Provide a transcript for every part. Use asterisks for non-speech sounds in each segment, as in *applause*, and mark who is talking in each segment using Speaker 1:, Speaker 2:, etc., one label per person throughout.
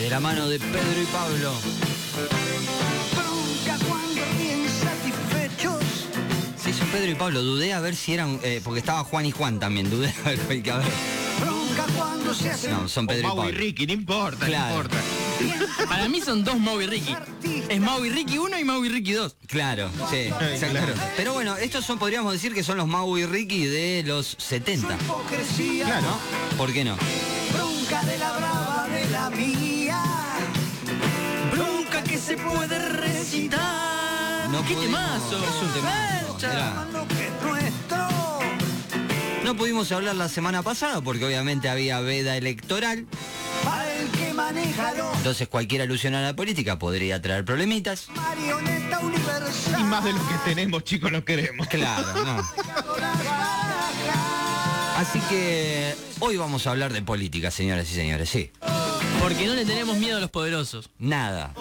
Speaker 1: de la mano de Pedro y Pablo. Sí, son Pedro y Pablo. Dudé a ver si eran. eh, porque estaba Juan y Juan también. Dudé a ver. hay que ver.
Speaker 2: Se hacen
Speaker 1: No, son Pedro y
Speaker 3: Mau y
Speaker 1: Pablo.
Speaker 3: Ricky, no importa,
Speaker 1: Claro.
Speaker 3: no importa.
Speaker 4: Para mí son dos Mau y Ricky. Es Mau y Ricky 1 y Mau y Ricky 2.
Speaker 1: Claro, sí, exactamente. Pero bueno, estos son, podríamos decir que son los Mau y Ricky de los 70.
Speaker 2: hipocresía.
Speaker 3: Claro.
Speaker 1: ¿Por qué no?
Speaker 2: Bronca de la brava de la mía.
Speaker 4: Se puede recitar.
Speaker 1: No
Speaker 4: ¡Qué
Speaker 1: pudimos-
Speaker 4: temazo!
Speaker 1: es un temazo. No pudimos hablar la semana pasada porque obviamente había veda electoral.
Speaker 2: Los
Speaker 1: Entonces cualquier alusión a la política podría traer problemitas.
Speaker 2: marioneta universal.
Speaker 3: Y más de lo que tenemos, chicos, no queremos.
Speaker 1: Claro, no. Así que hoy vamos a hablar de política, señoras y señores, sí.
Speaker 4: Porque no le tenemos miedo a los poderosos.
Speaker 1: Nada.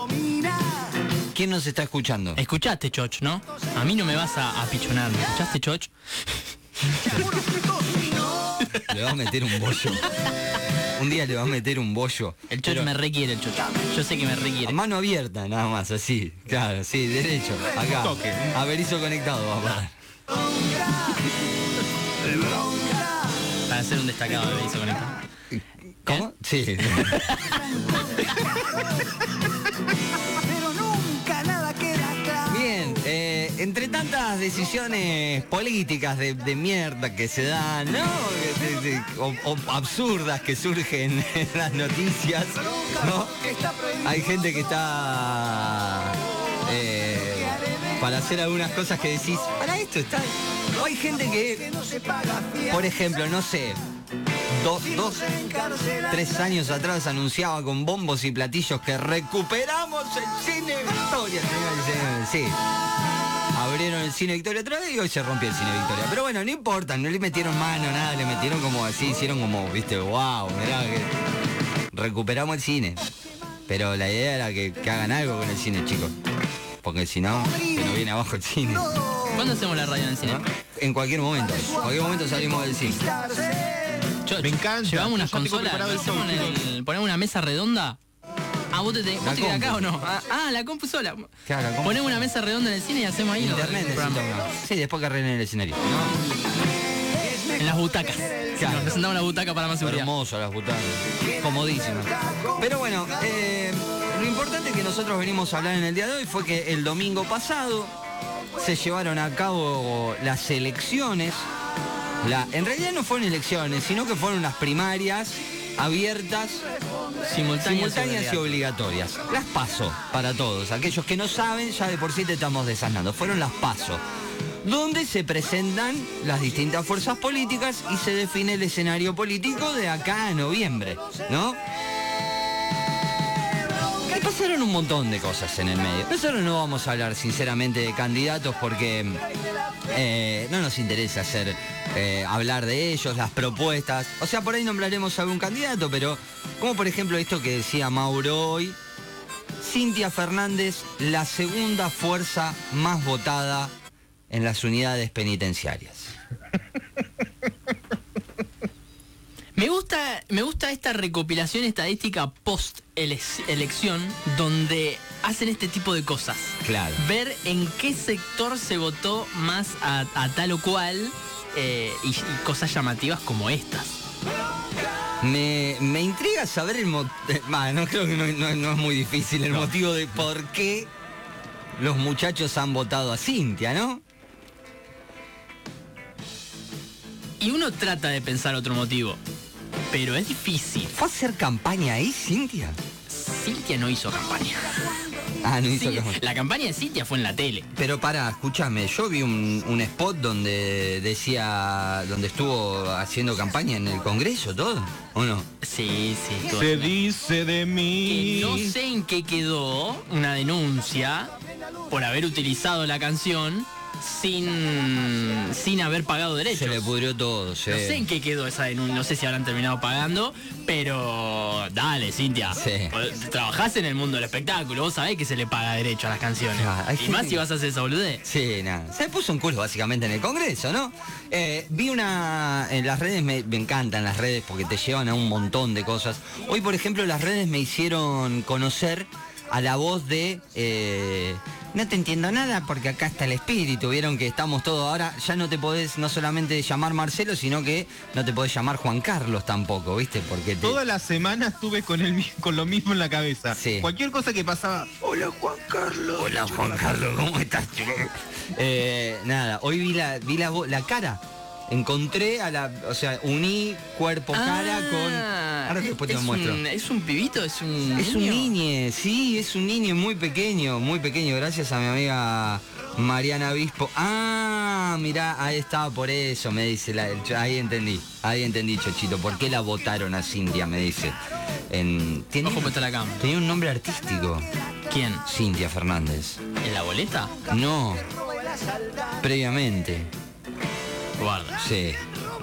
Speaker 1: ¿Quién nos está escuchando?
Speaker 4: Escuchaste, Choch, ¿no? A mí no me vas a, a pichonar. ¿me ¿Escuchaste, Choch? *laughs*
Speaker 1: Le va a meter un bollo. Un día le va a meter un bollo.
Speaker 4: El Choch
Speaker 1: Pero
Speaker 4: me requiere, el Choch. Yo sé que me
Speaker 1: A
Speaker 4: requiere.
Speaker 1: mano abierta, nada más, así. Claro, sí, derecho. Acá.
Speaker 3: Toque.
Speaker 1: Averizo conectado, papá.
Speaker 4: Para hacer un destacado de hizo conectado.
Speaker 1: ¿Cómo? Sí. *laughs*
Speaker 2: Pero nunca nada queda claro.
Speaker 1: Bien, eh, entre tantas decisiones políticas de, de mierda que se dan, ¿no? De- de- o, o absurdas que surgen *laughs* en las noticias, ¿no? Hay gente que está eh, para hacer algunas cosas que decís, para esto está. O hay gente que, por ejemplo, no sé, dos, dos, tres años atrás anunciaba con bombos y platillos que recuperamos el cine Victoria, señores. Sí. Abrieron el cine Victoria otra vez y hoy se rompió el cine Victoria. Pero bueno, no importa, no le metieron mano, nada, le metieron como así, hicieron como, viste, wow, mirá que recuperamos el cine. Pero la idea era que, que hagan algo con el cine, chicos. Porque si no, se nos viene abajo el cine.
Speaker 4: ¿Cuándo hacemos la radio en el cine?
Speaker 1: ¿no? En cualquier momento, en cualquier momento salimos del cine.
Speaker 3: Me encanta.
Speaker 4: Llevamos unas consolas,
Speaker 3: el
Speaker 4: ponemos una mesa redonda. Ah, vos te, te, vos te quedás acá o no? Ah, ah, la compu sola.
Speaker 1: Claro, la compu
Speaker 4: Ponemos una mesa redonda en el cine y hacemos ahí.
Speaker 1: Internet
Speaker 4: el programa.
Speaker 1: Sí, después que arreglen el escenario.
Speaker 4: En las butacas.
Speaker 1: Claro.
Speaker 4: Nos presentamos una butaca para más seguridad.
Speaker 1: Hermoso las butacas. Comodísimas. Pero bueno, eh, lo importante que nosotros venimos a hablar en el día de hoy fue que el domingo pasado se llevaron a cabo las elecciones. La, en realidad no fueron elecciones, sino que fueron unas primarias abiertas,
Speaker 4: Simultáneas,
Speaker 1: simultáneas y
Speaker 4: obligatorias.
Speaker 1: Las paso para todos. Aquellos que no saben, ya de por sí te estamos desasnando. Fueron las paso. Donde se presentan las distintas fuerzas políticas y se define el escenario político de acá a noviembre, ¿no? Y pasaron un montón de cosas en el medio. Nosotros no vamos a hablar sinceramente de candidatos porque eh, no nos interesa hacer eh, hablar de ellos, las propuestas. O sea, por ahí nombraremos a algún candidato, pero como por ejemplo esto que decía Mauro hoy, Cintia Fernández, la segunda fuerza más votada en las unidades penitenciarias. *laughs*
Speaker 4: Me gusta, me gusta esta recopilación estadística post elección donde hacen este tipo de cosas.
Speaker 1: Claro.
Speaker 4: Ver en qué sector se votó más a, a tal o cual eh, y, y cosas llamativas como estas.
Speaker 1: Me, me intriga saber el motivo. no creo que no, no- no es muy difícil el motivo de por qué los muchachos han votado a Cintia, ¿no?
Speaker 4: Y uno trata de pensar otro motivo, pero es difícil.
Speaker 1: ¿Fue a hacer campaña ahí, Cintia?
Speaker 4: Cintia no hizo campaña.
Speaker 1: Ah, no hizo
Speaker 4: Sí,
Speaker 1: campaña.
Speaker 4: la campaña de Cintia fue en la tele.
Speaker 1: Pero para, escúchame, yo vi un, un spot donde decía, donde estuvo haciendo campaña en el Congreso, todo, ¿o no?
Speaker 4: Sí, sí.
Speaker 3: Se dice de
Speaker 4: Que
Speaker 3: mí.
Speaker 4: no sé en qué quedó una denuncia por haber utilizado la canción sin, sin haber pagado derechos.
Speaker 1: Se le pudrió todo, sí.
Speaker 4: No sé en qué quedó esa denuncia, no sé si habrán terminado pagando, pero dale, Cintia.
Speaker 1: Sí.
Speaker 4: Trabajás en el mundo del espectáculo, vos sabés que se le paga derecho a las canciones.
Speaker 1: Ah,
Speaker 4: y
Speaker 1: gente
Speaker 4: más si vas a hacer esa boludez.
Speaker 1: Sí, nada. Se puso un culo básicamente en el Congreso, ¿no? Eh, vi una. En las redes me, me encantan las redes porque te llevan a un montón de cosas. Hoy, por ejemplo, las redes me hicieron conocer a la voz de. eh, no te entiendo nada porque acá está el espíritu. Vieron que estamos todos ahora. Ya no te podés no solamente llamar Marcelo, sino que no te podés llamar Juan Carlos tampoco, ¿viste? Porque te-
Speaker 3: Toda la semana estuve con el, con lo mismo en la cabeza.
Speaker 1: Sí.
Speaker 3: Cualquier cosa que pasaba. Hola Juan Carlos.
Speaker 1: Hola Juan Carlos, ¿cómo estás? *laughs* Eh, nada, hoy vi la, vi la, la cara. Encontré a la, o sea, uní cuerpo cara con. Ahora después te lo
Speaker 4: Ah, es
Speaker 1: muestro.
Speaker 4: Un, ¿Es un pibito? ¿Es un
Speaker 1: Es un
Speaker 4: niño?
Speaker 1: niño, sí, es un niño muy pequeño, muy pequeño, gracias a mi amiga Mariana Bispo. Ah, mirá, ahí estaba por eso, me dice, la- ahí entendí, ahí entendí, Chochito, ¿por qué la votaron a Cintia? Me dice. En,
Speaker 4: Ojo, puesta la cama.
Speaker 1: tenía un nombre artístico,
Speaker 4: ¿Quién?
Speaker 1: Cintia Fernández.
Speaker 4: ¿En la boleta?
Speaker 1: No, previamente,
Speaker 4: Guarda.
Speaker 1: sí,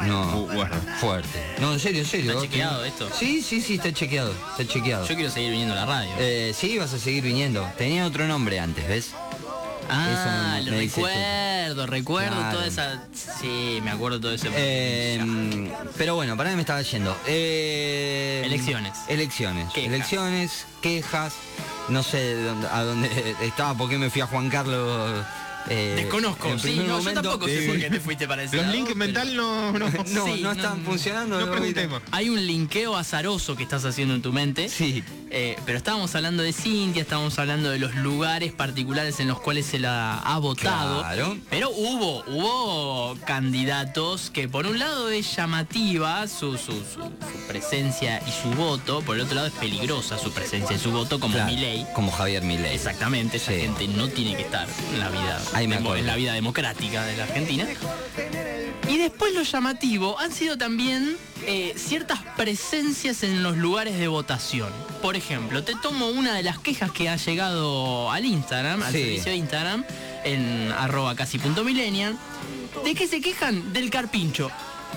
Speaker 1: no,
Speaker 3: Uh, bueno.
Speaker 1: fuerte. No, en serio, en serio.
Speaker 4: ¿Está
Speaker 1: ¿vos
Speaker 4: chequeado esto?
Speaker 1: Sí, sí, sí, está chequeado, está chequeado.
Speaker 4: Yo quiero seguir viniendo a la radio.
Speaker 1: Eh, sí, vas a seguir viniendo. Tenía otro nombre antes, ¿ves?
Speaker 4: ah,
Speaker 1: eso me-
Speaker 4: lo
Speaker 1: me
Speaker 4: recuerdo, recuerdo
Speaker 1: Claro.
Speaker 4: toda esa. Sí, me acuerdo todo ese.
Speaker 1: Eh, pero bueno, para mí me estaba yendo. Eh,
Speaker 4: Elecciones.
Speaker 1: Elecciones.
Speaker 4: Quejas.
Speaker 1: Elecciones, quejas. No sé a dónde *laughs* estaba, por qué me fui a Juan Carlos. Eh,
Speaker 4: Desconozco,
Speaker 1: en
Speaker 4: sí,
Speaker 1: primer
Speaker 4: no,
Speaker 1: momento.
Speaker 4: yo tampoco sé
Speaker 3: Sí.
Speaker 4: por qué te fuiste para *laughs* ese
Speaker 3: Los
Speaker 4: lado,
Speaker 3: links
Speaker 4: pero-
Speaker 3: mental no. no.
Speaker 1: No, *laughs*
Speaker 4: Sí,
Speaker 1: no
Speaker 4: no,
Speaker 1: están funcionando.
Speaker 3: no preguntemos.
Speaker 4: Hay un linkeo azaroso que estás haciendo en tu mente.
Speaker 1: Sí.
Speaker 4: Eh, pero estábamos hablando de Cintia, estábamos hablando de los lugares particulares en los cuales se la ha votado.
Speaker 1: Claro.
Speaker 4: Pero hubo, hubo candidatos que por un lado es llamativa su, su, su- su presencia y su voto, por el otro lado es peligrosa su presencia y su voto, como
Speaker 1: Claro,
Speaker 4: Milei.
Speaker 1: Como Javier Milei.
Speaker 4: Exactamente, esa
Speaker 1: Sí.
Speaker 4: gente no tiene que estar en la vida,
Speaker 1: Ahí me
Speaker 4: en la vida democrática de la Argentina. Y después lo llamativo han sido también eh, ciertas presencias en los lugares de votación. Por ejemplo, te tomo una de las quejas que ha llegado al Instagram, al
Speaker 1: Sí.
Speaker 4: servicio de Instagram, en arroba casi.millennial. ¿De qué se quejan? Del carpincho.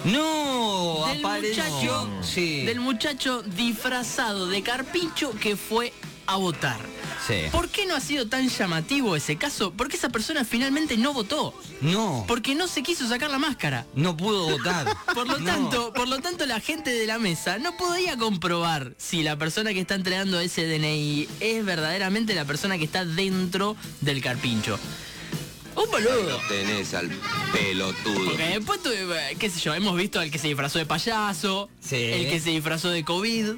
Speaker 1: No,
Speaker 4: Del
Speaker 1: apareció.
Speaker 4: muchacho,
Speaker 1: Sí.
Speaker 4: del muchacho disfrazado de carpincho que fue a votar.
Speaker 1: Sí.
Speaker 4: ¿Por qué no ha sido tan llamativo ese caso? Porque esa persona finalmente no votó.
Speaker 1: No.
Speaker 4: Porque no se quiso sacar la máscara.
Speaker 1: No pudo votar. *laughs*
Speaker 4: Por lo
Speaker 1: No.
Speaker 4: tanto, por lo tanto la gente de la mesa no podía comprobar si la persona que está entregando ese DNI es verdaderamente la persona que está dentro del carpincho. Un boludo.
Speaker 5: tenés al pelotudo.
Speaker 4: Porque después, tuve, eh, qué sé yo, hemos visto al que se disfrazó de payaso,
Speaker 1: Sí.
Speaker 4: el que se disfrazó de COVID,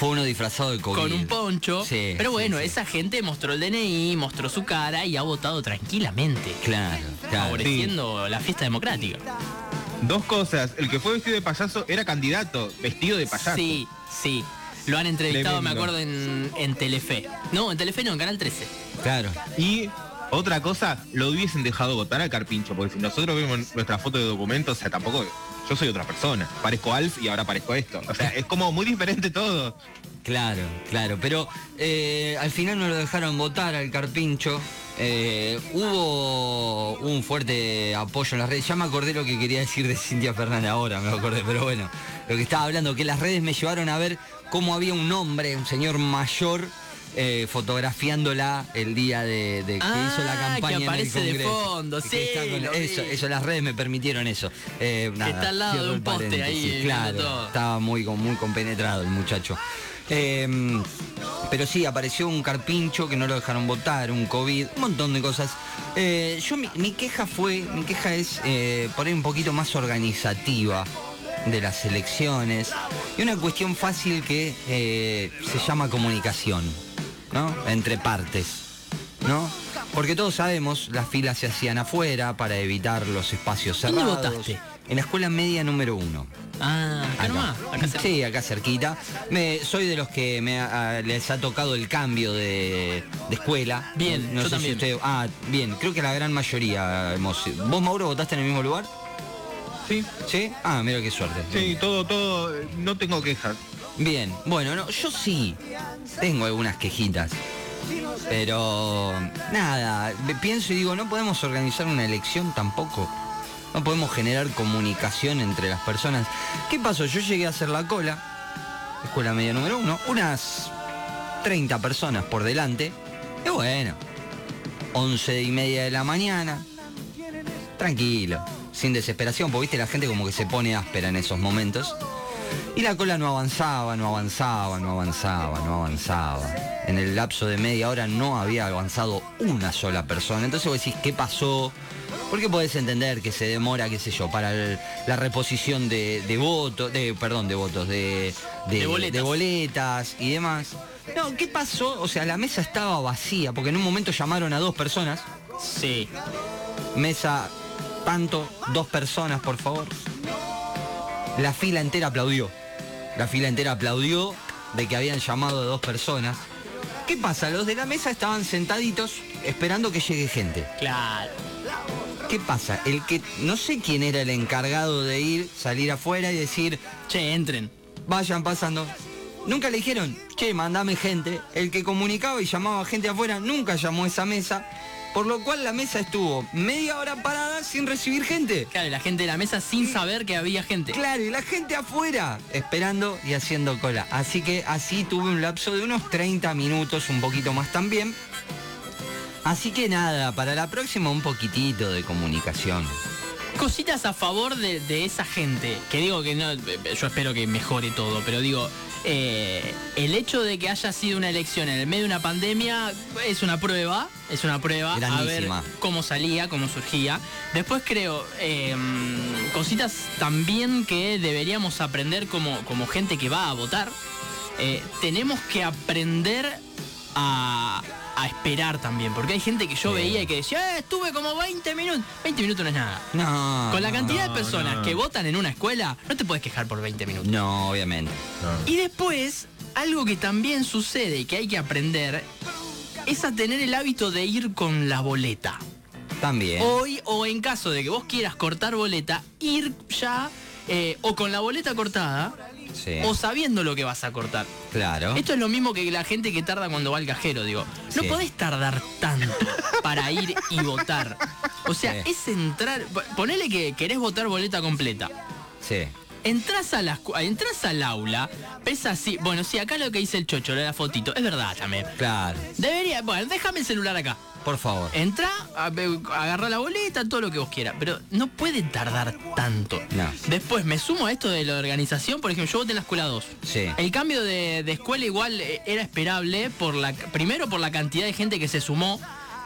Speaker 1: Fue uno disfrazado de COVID.
Speaker 4: con un poncho.
Speaker 1: Sí,
Speaker 4: Pero bueno,
Speaker 1: sí.
Speaker 4: esa gente mostró el DNI, mostró su cara y ha votado tranquilamente,
Speaker 1: Claro, claro.
Speaker 4: favoreciendo la fiesta democrática.
Speaker 3: Dos cosas. El que fue vestido de payaso era candidato, vestido de payaso.
Speaker 4: Sí, sí. Lo han entrevistado, me acuerdo, en, en Telefe. No, en Telefe no, en Canal 13.
Speaker 1: Claro.
Speaker 3: Y otra cosa, lo hubiesen dejado votar al carpincho, porque si nosotros vemos nuestra foto de documento, o sea, tampoco. Yo soy otra persona. Parezco Alf y ahora parezco esto. O sea, es como muy diferente todo.
Speaker 1: Claro, claro, pero eh, al final no lo dejaron votar al Carpincho. Eh, hubo un fuerte apoyo en las redes. Ya me acordé lo que quería decir de Cintia Fernández ahora, me acordé, pero bueno, lo que estaba hablando, que las redes me llevaron a ver cómo había un hombre, un señor mayor, eh, fotografiándola el día de, de que
Speaker 4: Ah,
Speaker 1: hizo la campaña.
Speaker 4: que aparece
Speaker 1: en el
Speaker 4: de
Speaker 1: Congreso.
Speaker 4: fondo,
Speaker 1: Que
Speaker 4: sí,
Speaker 1: está con-
Speaker 4: lo
Speaker 1: eso,
Speaker 4: vi.
Speaker 1: eso, las redes me permitieron eso. Eh, nada,
Speaker 4: está al lado de un poste ahí,
Speaker 1: Claro,
Speaker 4: todo.
Speaker 1: estaba muy, muy compenetrado el muchacho. Eh, pero sí, apareció un carpincho que no lo dejaron votar, un COVID, un montón de cosas. Eh, yo mi, mi queja fue, mi queja es eh, por ahí un poquito más organizativa de las elecciones y una cuestión fácil que se llama comunicación, ¿no? Entre partes, ¿no? Porque todos sabemos, las filas se hacían afuera para evitar los espacios
Speaker 4: ¿Dónde
Speaker 1: cerrados.
Speaker 4: votaste?
Speaker 1: En la escuela media número uno.
Speaker 4: Ah, acá, nomás, acá.
Speaker 1: Sí, acá cerquita. Me, soy de los que me les ha tocado el cambio de, de escuela.
Speaker 4: Bien,
Speaker 1: no
Speaker 4: yo
Speaker 1: sé
Speaker 4: también.
Speaker 1: Si usted, ah, bien, creo que la gran mayoría hemos. ¿Vos, Mauro, votaste en el mismo lugar?
Speaker 3: Sí,
Speaker 1: ¿Sí? Ah, mira qué suerte.
Speaker 3: sí, todo, todo. No tengo quejas.
Speaker 1: Bien, bueno, no, yo sí tengo algunas quejitas. Pero nada, pienso y digo, no podemos organizar una elección tampoco. No podemos generar comunicación entre las personas. ¿Qué pasó? Yo llegué a hacer la cola, escuela media número uno, unas 30 personas por delante. Y bueno, 11 y media de la mañana, tranquilo, sin desesperación, porque viste la gente como que se pone áspera en esos momentos. Y la cola no avanzaba, no avanzaba, no avanzaba, no avanzaba. En el lapso de media hora no había avanzado una sola persona. Entonces vos decís, ¿qué pasó? Porque podés entender que se demora, qué sé yo, para el- la reposición de, de votos, de, perdón, de votos, de,
Speaker 4: De boletas.
Speaker 1: de boletas y demás. No, ¿qué pasó? O sea, la mesa estaba vacía, porque en un momento llamaron a dos personas.
Speaker 4: Sí.
Speaker 1: Mesa tanto, dos personas, por favor. La fila entera aplaudió. La fila entera aplaudió de que habían llamado a dos personas. ¿Qué pasa? Los de la mesa estaban sentaditos esperando que llegue gente.
Speaker 4: Claro.
Speaker 1: ¿Qué pasa? El que no sé quién era el encargado de ir, salir afuera y decir,
Speaker 4: Che, entren.
Speaker 1: vayan pasando. Nunca le dijeron, che, mandame gente. El que comunicaba y llamaba gente afuera nunca llamó a esa mesa. Por lo cual la mesa estuvo media hora parada sin recibir gente.
Speaker 4: Claro, y la gente de la mesa sin saber que había gente.
Speaker 1: Claro, y la gente afuera, esperando y haciendo cola. Así que así tuve un lapso de unos 30 minutos, un poquito más también. Así que nada, para la próxima un poquitito de comunicación.
Speaker 4: Cositas a favor de, de esa gente. Que digo que no, yo espero que mejore todo, pero digo, eh, el hecho de que haya sido una elección en el medio de una pandemia es una prueba, es una prueba a ver
Speaker 1: Grandísima.
Speaker 4: cómo salía, cómo surgía. Después creo, eh, cositas también que deberíamos aprender como, como gente que va a votar. Eh, tenemos que aprender a, a esperar también, porque hay gente que yo
Speaker 1: Sí.
Speaker 4: veía y que decía, eh, estuve como 20 minutos. 20 minutos no es nada.
Speaker 1: No.
Speaker 4: Con la cantidad
Speaker 3: no,
Speaker 4: de personas
Speaker 3: no.
Speaker 4: que votan en una escuela, no te puedes quejar por 20 minutos.
Speaker 1: No, obviamente.
Speaker 4: Y después, algo que también sucede y que hay que aprender es a tener el hábito de ir con la boleta.
Speaker 1: También.
Speaker 4: Hoy o en caso de que vos quieras cortar boleta, ir ya eh, o con la boleta cortada
Speaker 1: Sí.
Speaker 4: o sabiendo lo que vas a cortar.
Speaker 1: Claro.
Speaker 4: Esto es lo mismo que la gente que tarda cuando va al cajero, digo. No
Speaker 1: Sí.
Speaker 4: podés tardar tanto para ir y votar. O sea,
Speaker 1: Sí.
Speaker 4: es entrar. Ponele que querés votar boleta completa.
Speaker 1: Sí.
Speaker 4: Entras a la escu- entras al aula, ves así. Bueno, sí, acá lo que dice el chocho, la fotito. Es verdad también.
Speaker 1: Claro.
Speaker 4: Debería. Bueno, déjame el celular acá.
Speaker 1: Por favor.
Speaker 4: Entra, agarra la boleta, todo lo que vos quieras. Pero no puede tardar tanto.
Speaker 1: No.
Speaker 4: Después me sumo a esto de la organización. Por ejemplo, yo voté en la escuela 2.
Speaker 1: Sí.
Speaker 4: El cambio de, de escuela igual eh, era esperable por la primero por la cantidad de gente que se sumó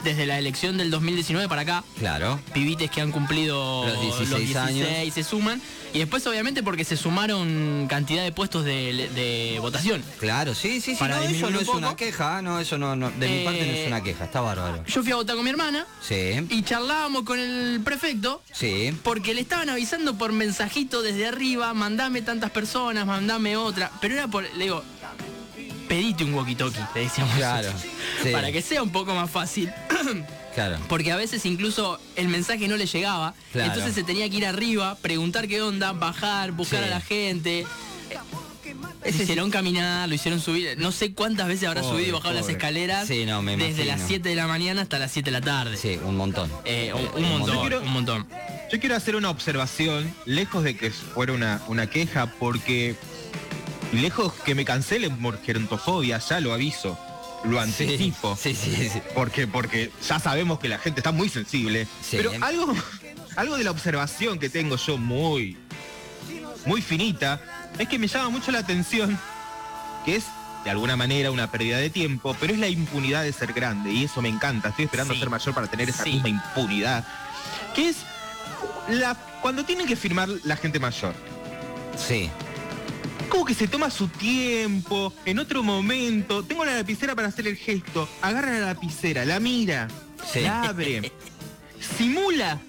Speaker 4: desde la elección del 2019 para acá.
Speaker 1: Claro.
Speaker 4: Pibites que han cumplido
Speaker 1: Los 16 años.
Speaker 4: se suman. Y después obviamente porque se sumaron cantidad de puestos de, de votación.
Speaker 1: Claro, sí, sí, sí.
Speaker 4: Para
Speaker 1: no, eso no es una queja, no, eso no, no. De mi
Speaker 4: Eh,
Speaker 1: parte no es una queja, está bárbaro.
Speaker 4: Yo fui a votar con mi hermana
Speaker 1: Sí.
Speaker 4: y charlábamos con el prefecto
Speaker 1: Sí.
Speaker 4: porque le estaban avisando por mensajito desde arriba, mandame tantas personas, mandame otra. Pero era por, le digo, pedite un walkie-talkie, le decíamos.
Speaker 1: Claro, sí.
Speaker 4: Para que sea un poco más fácil. *coughs*
Speaker 1: Claro.
Speaker 4: Porque a veces incluso el mensaje no le llegaba.
Speaker 1: Claro.
Speaker 4: Entonces se tenía que ir arriba, preguntar qué onda, bajar, buscar
Speaker 1: Sí.
Speaker 4: a la gente.
Speaker 1: Ese
Speaker 4: Lo hicieron caminar, lo hicieron subir. No sé cuántas veces habrá
Speaker 1: Pobre,
Speaker 4: subido y bajado las escaleras.
Speaker 1: Sí, no, me
Speaker 4: Desde las 7 de la mañana hasta las 7 de la tarde.
Speaker 1: Sí, un montón.
Speaker 4: Eh, un,
Speaker 1: Eh,
Speaker 4: un
Speaker 1: un
Speaker 4: montón,
Speaker 1: montón.
Speaker 3: Quiero-
Speaker 4: un montón.
Speaker 3: Yo quiero hacer una observación, lejos de que fuera una, una queja, porque lejos que me cancele por gerontofobia, ya lo aviso, lo anticipo.
Speaker 1: Sí, sí, sí. sí.
Speaker 3: Porque, porque ya sabemos que la gente está muy sensible.
Speaker 1: Sí.
Speaker 3: Pero algo, algo de la observación que tengo yo muy, muy finita, es que me llama mucho la atención, que es de alguna manera una pérdida de tiempo, pero es la impunidad de ser grande, y eso me encanta. Estoy esperando
Speaker 4: Sí.
Speaker 3: ser mayor para tener esa
Speaker 4: Sí.
Speaker 3: misma impunidad. Que es la, cuando tienen que firmar la gente mayor.
Speaker 1: Sí.
Speaker 3: Como que se toma su tiempo, en otro momento, tengo la lapicera para hacer el gesto, agarra la lapicera, la mira,
Speaker 1: Sí.
Speaker 3: la abre, simula,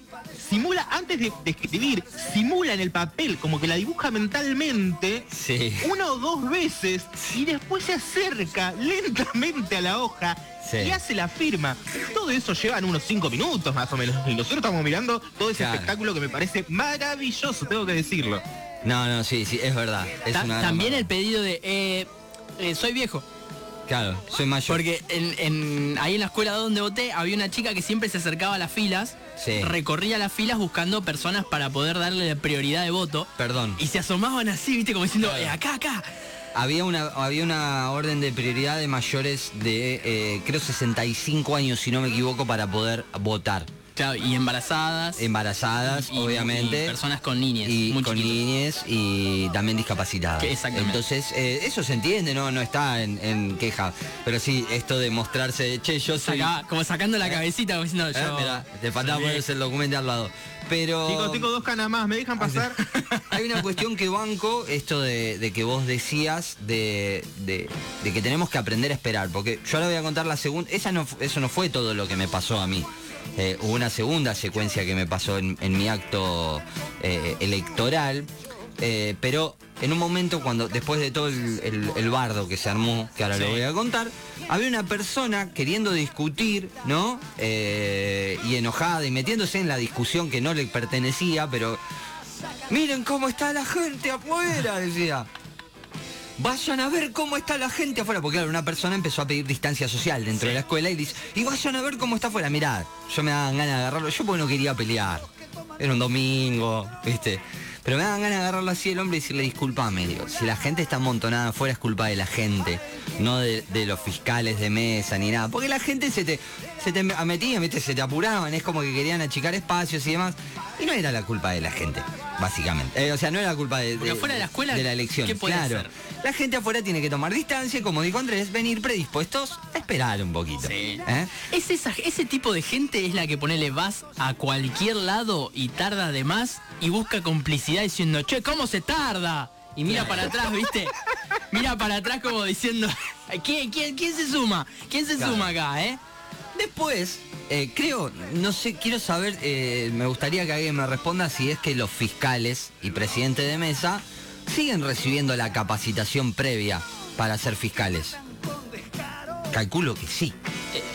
Speaker 3: simula antes de, de escribir, simula en el papel, como que la dibuja mentalmente
Speaker 1: Sí.
Speaker 3: una o dos veces y después se acerca lentamente a la hoja
Speaker 1: Sí.
Speaker 3: y hace la firma. Todo eso lleva unos cinco minutos más o menos. Y nosotros estamos mirando todo ese
Speaker 1: Claro.
Speaker 3: espectáculo que me parece maravilloso, tengo que decirlo.
Speaker 1: No, no, sí, sí, es verdad. Es
Speaker 4: Ta-
Speaker 1: una
Speaker 4: también el pedido de, eh, eh, soy viejo.
Speaker 1: Claro, soy mayor.
Speaker 4: Porque en, en- ahí en la escuela donde voté había una chica que siempre se acercaba a las filas,
Speaker 1: Sí.
Speaker 4: recorría las filas buscando personas para poder darle la prioridad de voto.
Speaker 1: Perdón.
Speaker 4: Y se asomaban así, viste, como diciendo,
Speaker 1: Claro.
Speaker 4: "Eh, acá, acá.
Speaker 1: Había una, había una orden de prioridad de mayores de, creo, 65 años, si no me equivoco, para poder votar.
Speaker 4: Claro, y embarazadas.
Speaker 1: Embarazadas,
Speaker 4: y-
Speaker 1: obviamente.
Speaker 4: y personas con niñas.
Speaker 1: y
Speaker 4: muy
Speaker 1: con niñes y también discapacitadas.
Speaker 4: Que exactamente.
Speaker 1: Entonces, eh, eso se entiende, no, no está en, en queja. Pero sí, esto de mostrarse, che, yo soy.
Speaker 4: Saca- como sacando la cabecita, como diciendo,
Speaker 1: Eh,
Speaker 4: yo.
Speaker 1: te faltaba ponerse el documento al lado. Pero.
Speaker 3: Chicos, tengo dos canas más, ¿me dejan pasar? *laughs*
Speaker 1: Hay una cuestión que banco, esto de, de que vos decías, de, de- de que tenemos que aprender a esperar, porque yo ahora voy a contar la segunda, esa no, eso no fue todo lo que me pasó a mí. Eh, hubo una segunda secuencia que me pasó en, en mi acto eh, electoral, eh, pero en un momento cuando, después de todo el, el- el bardo que se armó, que ahora lo voy a contar, había una persona queriendo discutir, ¿no? Eh, y enojada y metiéndose en la discusión que no le pertenecía, pero Miren cómo está la gente afuera, decía. Vayan a ver cómo está la gente afuera. Porque claro, una persona empezó a pedir distancia social dentro de la escuela y dice, y vayan a ver cómo está afuera. Mirá, yo me daban ganas de agarrarlo. Yo porque no quería pelear. Era un domingo, ¿viste? Pero me daban ganas de agarrarlo así el hombre y decirle, disculpame, digo, si la gente está amontonada afuera es culpa de la gente, no de, de los fiscales de mesa ni nada. Porque la gente se te, se te metía, se te apuraban, es como que querían achicar espacios y demás. Y no era la culpa de la gente, básicamente. Eh, o sea, no era la culpa de, de-
Speaker 4: afuera de la escuela,
Speaker 1: de la elección.
Speaker 4: ¿qué puede
Speaker 1: claro.
Speaker 4: hacer?
Speaker 1: La gente afuera tiene que tomar distancia y, como dijo Andrés, venir predispuestos esperar un poquito.
Speaker 4: Sí.
Speaker 1: ¿Eh?
Speaker 4: Es esa, ese tipo de gente es la que ponele vas a cualquier lado y tarda de más y busca complicidad diciendo, che, ¿cómo se tarda? Y mira para atrás, ¿viste? Mira para atrás como diciendo, ¿quién, quién, quién se suma? ¿Quién se
Speaker 1: Claro.
Speaker 4: suma acá, eh?
Speaker 1: Después, eh, creo, no sé, quiero saber, eh, me gustaría que alguien me responda si es que los fiscales y presidente de mesa siguen recibiendo la capacitación previa para ser fiscales. Calculo que sí.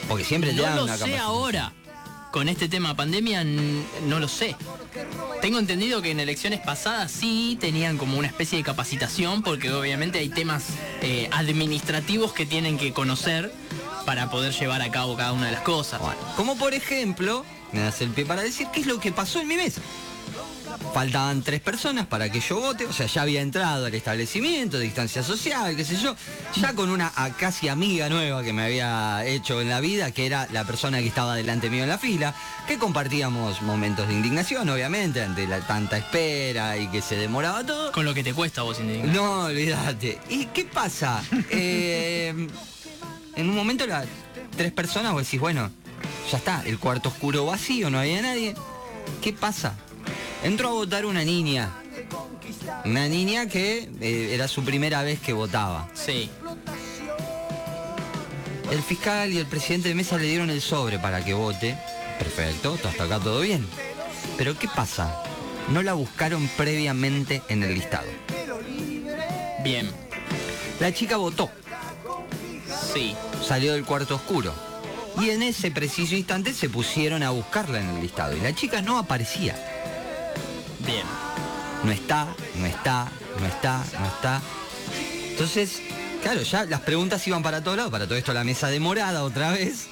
Speaker 1: Porque siempre te dan
Speaker 4: No lo
Speaker 1: una
Speaker 4: sé ahora. Con este tema pandemia no lo sé. Tengo entendido que en elecciones pasadas sí tenían como una especie de capacitación porque obviamente hay temas eh, administrativos que tienen que conocer para poder llevar a cabo cada una de las cosas.
Speaker 1: Bueno, como por ejemplo, me das el pie para decir qué es lo que pasó en mi mesa. Faltaban tres personas para que yo vote, o sea, ya había entrado al establecimiento, distancia social, qué sé yo, ya con una a- casi amiga nueva que me había hecho en la vida, que era la persona que estaba delante mío en la fila, que compartíamos momentos de indignación, obviamente, ante la tanta espera y que se demoraba todo.
Speaker 4: Con lo que te cuesta vos indignar.
Speaker 1: No, olvídate. ¿Y qué pasa? *laughs* Eh, en un momento las tres personas vos decís, bueno, ya está, el cuarto oscuro vacío, no había nadie. ¿Qué pasa? Entró a votar una niña. Una niña que eh, era su primera vez que votaba.
Speaker 4: Sí.
Speaker 1: El fiscal y el presidente de mesa le dieron el sobre para que vote. Perfecto, hasta acá todo bien. Pero ¿qué pasa? No la buscaron previamente en el listado.
Speaker 4: Bien.
Speaker 1: La chica votó.
Speaker 4: Sí.
Speaker 1: salió del cuarto oscuro. Y en ese preciso instante se pusieron a buscarla en el listado. Y la chica no aparecía.
Speaker 4: Bien.
Speaker 1: No está, no está, no está, no está. Entonces, claro, ya las preguntas iban para todos lados. Para todo esto la mesa demorada otra vez.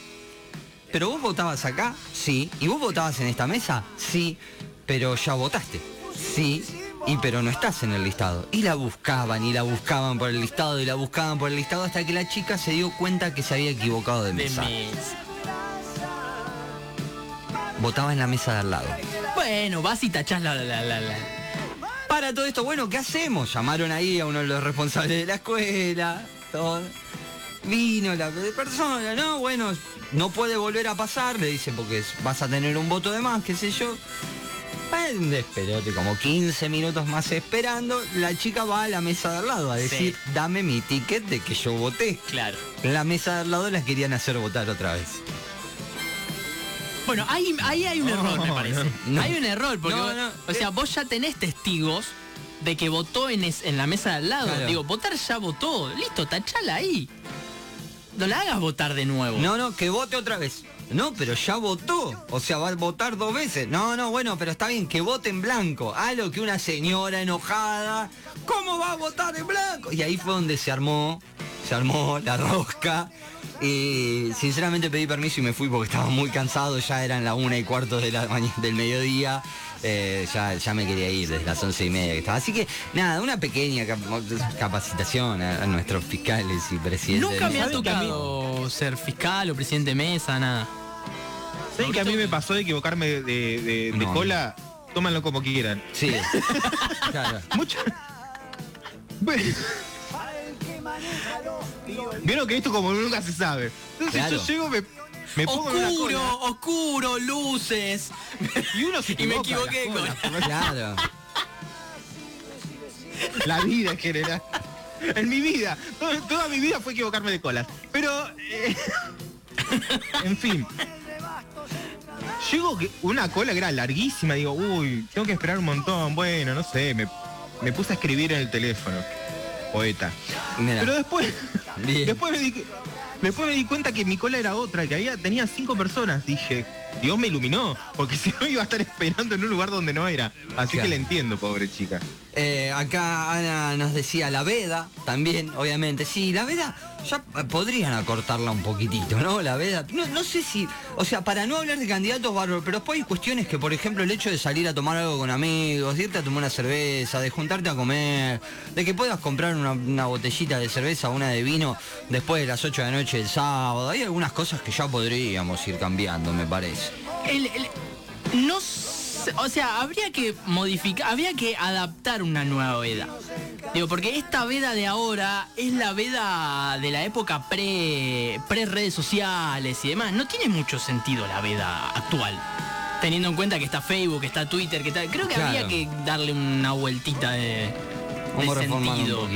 Speaker 1: Pero vos votabas acá, sí. ¿Y vos votabas en esta mesa? Sí. Pero ya votaste. Sí. Y pero no estás en el listado. Y la buscaban y la buscaban por el listado y la buscaban por el listado hasta que la chica se dio cuenta que se había equivocado de
Speaker 4: De
Speaker 1: mesa.
Speaker 4: mes.
Speaker 1: Votaba en la mesa de al lado.
Speaker 4: Bueno, vas y tachás la, la, la, la.
Speaker 1: Para todo esto, bueno, ¿qué hacemos? Llamaron ahí a uno de los responsables de la escuela, todo. Vino la persona, ¿no? Bueno, no puede volver a pasar, le dice, porque vas a tener un voto de más, qué sé yo. Desperote, como 15 minutos más esperando, la chica va a la mesa de al lado a decir, dame mi ticket de que yo voté.
Speaker 4: Claro.
Speaker 1: En la mesa de al lado las querían hacer votar otra vez.
Speaker 4: Bueno, ahí, ahí hay un error, me parece.
Speaker 1: no.
Speaker 4: Hay un error, porque
Speaker 1: No,
Speaker 4: vos- o sea, vos ya tenés testigos de que votó en, es- en la mesa de al lado.
Speaker 1: Claro.
Speaker 4: Digo, votar ya votó. Listo, tachala ahí. No la hagas votar de nuevo.
Speaker 1: No, no, que vote otra vez. No, pero ya votó. O sea, va a votar dos veces. No, no, bueno, pero está bien, que vote en blanco. A lo que una señora enojada. ¿Cómo va a votar en blanco? Y ahí fue donde se armó, se armó la rosca. Y sinceramente pedí permiso y me fui porque estaba muy cansado. Ya eran las una y cuarto de la mañana, del mediodía. Eh, ya, ya me quería ir desde las once y media que estaba. Así que nada, una pequeña cap- capacitación a, a nuestros fiscales y presidentes.
Speaker 4: Nunca me ha
Speaker 3: ¿Saben que a mí-
Speaker 4: tocado ser fiscal o presidente de mesa, nada.
Speaker 3: ¿Saben que a mí me pasó de equivocarme de, de- de
Speaker 1: No.
Speaker 3: cola? Tómanlo como quieran.
Speaker 1: Sí. *laughs* claro.
Speaker 3: Mucho. *laughs* Bueno. Vieron que esto como nunca se sabe. Entonces
Speaker 1: Claro.
Speaker 3: yo llego, me, me pongo en una
Speaker 4: Oscuro,
Speaker 3: cola
Speaker 4: oscuro, luces.
Speaker 3: y uno se *laughs*
Speaker 4: Y me equivoqué con-
Speaker 1: Claro.
Speaker 3: La vida en general. En mi vida. Toda, toda mi vida fue equivocarme de colas. Pero. eh, *laughs* en fin. Llego que una cola que era larguísima, digo, uy, tengo que esperar un montón. Bueno, no sé, me, me puse a escribir en el teléfono. Poeta. Pero después, después me di, después me di cuenta que mi cola era otra, que había, tenía cinco personas. Dije, Dios me iluminó, porque *laughs* si no iba a estar esperando en un lugar donde no era. Así
Speaker 1: Claro.
Speaker 3: que le entiendo, pobre chica.
Speaker 1: Eh, acá Ana nos decía la veda, también, obviamente. Sí, la veda ya podrían acortarla un poquitito, ¿no? La veda. No, no sé si. O sea, para no hablar de candidatos bárbaros, pero después hay cuestiones que, por ejemplo, el hecho de salir a tomar algo con amigos, de irte a tomar una cerveza, de juntarte a comer, de que puedas comprar una, una botellita de cerveza o una de vino después de las 8 de la noche del sábado. Hay algunas cosas que ya podríamos ir cambiando, me parece.
Speaker 4: El- el- no o sea, habría que modificar, habría que adaptar una nueva veda. Digo, porque esta veda de ahora es la veda de la época pre, pre redes sociales y demás. No tiene mucho sentido la veda actual. Teniendo en cuenta que está Facebook, que está Twitter, que está. Creo que
Speaker 1: Claro.
Speaker 4: habría que darle una vueltita de,
Speaker 1: un
Speaker 4: sentido.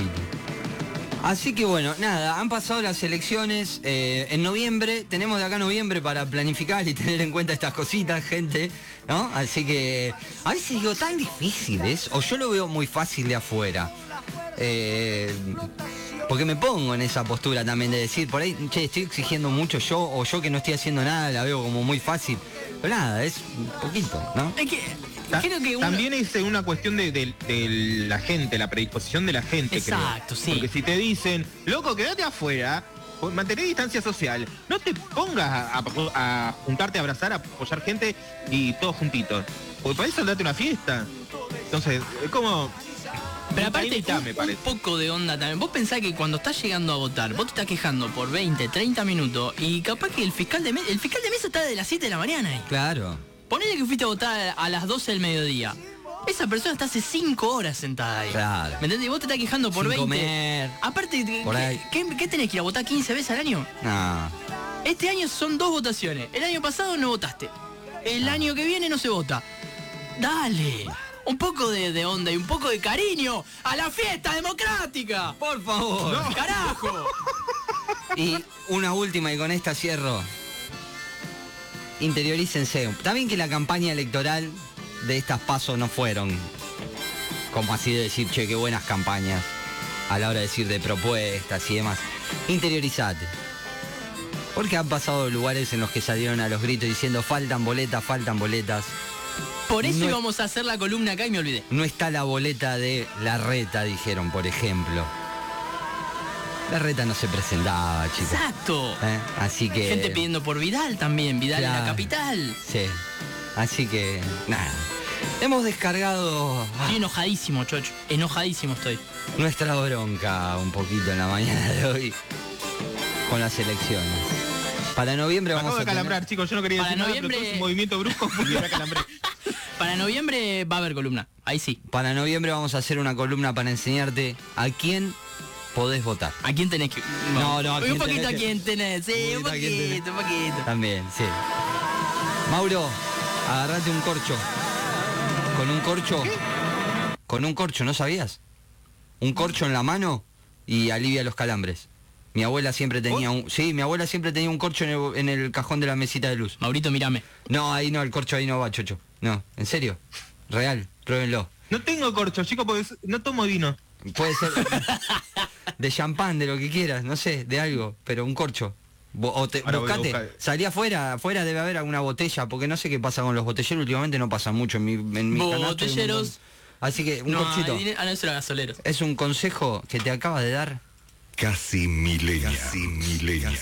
Speaker 1: Así que bueno, nada, han pasado las elecciones eh, en noviembre, tenemos de acá noviembre para planificar y tener en cuenta estas cositas, gente, ¿no? Así que a veces digo, tan difícil es, o yo lo veo muy fácil de afuera. Eh, porque me pongo en esa postura también de decir, por ahí, che, estoy exigiendo mucho yo, o yo que no estoy haciendo nada, la veo como muy fácil. Pero nada, es un poquito, ¿no?
Speaker 4: Es que
Speaker 3: Ta-
Speaker 4: creo que uno-
Speaker 3: También es una cuestión de, de- de la gente, la predisposición de la gente. creo.
Speaker 4: Exacto, sí.
Speaker 3: Porque si te dicen, loco, quédate afuera, mantener distancia social, no te pongas a, a- a juntarte, a abrazar, a apoyar gente y todos juntitos. Porque para eso date una fiesta. Entonces, es como...
Speaker 4: Pero aparte,
Speaker 3: mitad,
Speaker 4: un,
Speaker 3: me
Speaker 4: un poco de onda también. Vos pensás que cuando estás llegando a votar, vos te estás quejando por 20, 30 minutos y capaz que el fiscal de mesa, el fiscal de mesa está de las 7 de la mañana ahí.
Speaker 1: Claro.
Speaker 4: Ponele que fuiste a votar a las 12 del mediodía. Esa persona está hace 5 horas sentada ahí.
Speaker 1: Claro.
Speaker 4: ¿Me entendés? Y vos te estás quejando por
Speaker 1: Sin
Speaker 4: 20.
Speaker 1: comer.
Speaker 4: Aparte, ¿qué,
Speaker 1: Por ahí.
Speaker 4: qué- qué tenés que ir a votar 15 veces al año?
Speaker 1: No.
Speaker 4: Este año son dos votaciones. El año pasado no votaste. El año que viene no se vota. Dale. Un poco de, de onda y un poco de cariño a la fiesta democrática.
Speaker 1: Por favor.
Speaker 4: ¡Carajo! *laughs*
Speaker 1: Y una última y con esta cierro. Interiorícense. También que la campaña electoral de estas pasos no fueron como así de decir, che, qué buenas campañas a la hora de decir de propuestas y demás. Interiorizate. Porque han pasado lugares en los que salieron a los gritos diciendo faltan boletas, faltan boletas.
Speaker 4: Por eso
Speaker 1: No
Speaker 4: íbamos a hacer la columna acá y me olvidé.
Speaker 1: No está la boleta de la reta, dijeron, por ejemplo. La reta no se presentaba, chicos.
Speaker 4: Exacto.
Speaker 1: ¿eh? Así que.
Speaker 4: Gente pidiendo por Vidal también, Vidal en la capital.
Speaker 1: Sí. Así que, nada. Hemos descargado ah,
Speaker 4: Estoy enojadísimo, chocho. Enojadísimo estoy.
Speaker 1: nuestra bronca un poquito en la mañana de hoy con las elecciones. Para noviembre vamos
Speaker 3: acabo de
Speaker 1: a tener-
Speaker 3: calambrar, chicos, yo no quería
Speaker 4: Para
Speaker 3: decir nada,
Speaker 4: noviembre-
Speaker 3: pero todo ese movimiento brusco calambré. *laughs*
Speaker 4: Para noviembre va a haber columna. Ahí sí.
Speaker 1: Para noviembre vamos a hacer una columna para enseñarte a quién podés votar.
Speaker 4: ¿A quién tenés que.?
Speaker 1: No, no, ¿a
Speaker 4: Un
Speaker 1: quién
Speaker 4: poquito
Speaker 1: tenés
Speaker 4: a quién tenés. Sí,
Speaker 1: Un
Speaker 4: un
Speaker 1: poquito
Speaker 4: un poquito.
Speaker 1: También, sí. Mauro, agarrate un corcho. Con un corcho. Con un corcho, ¿no sabías? Un corcho en la mano y alivia los calambres. Mi abuela siempre tenía un. Sí, mi abuela siempre tenía un corcho en el, en el cajón de la mesita de luz.
Speaker 4: Maurito, mírame.
Speaker 1: No, ahí no, el corcho ahí no va, chocho. No, en serio. Real, pruébenlo.
Speaker 3: No tengo corcho, chicos, porque no tomo vino.
Speaker 1: Puede ser *laughs* de champán, de lo que quieras, no sé, de algo, pero un corcho. O te,
Speaker 3: a
Speaker 1: buscate, salí afuera, afuera debe haber alguna botella, porque no sé qué pasa con los botelleros, últimamente no pasa mucho en mi, en mi
Speaker 4: Botelleros.
Speaker 1: Así que un
Speaker 4: no,
Speaker 1: corchito.
Speaker 4: ah, no, gasoleros.
Speaker 1: Es un consejo que te acaba de dar
Speaker 6: Casi milenia. Casi milenia.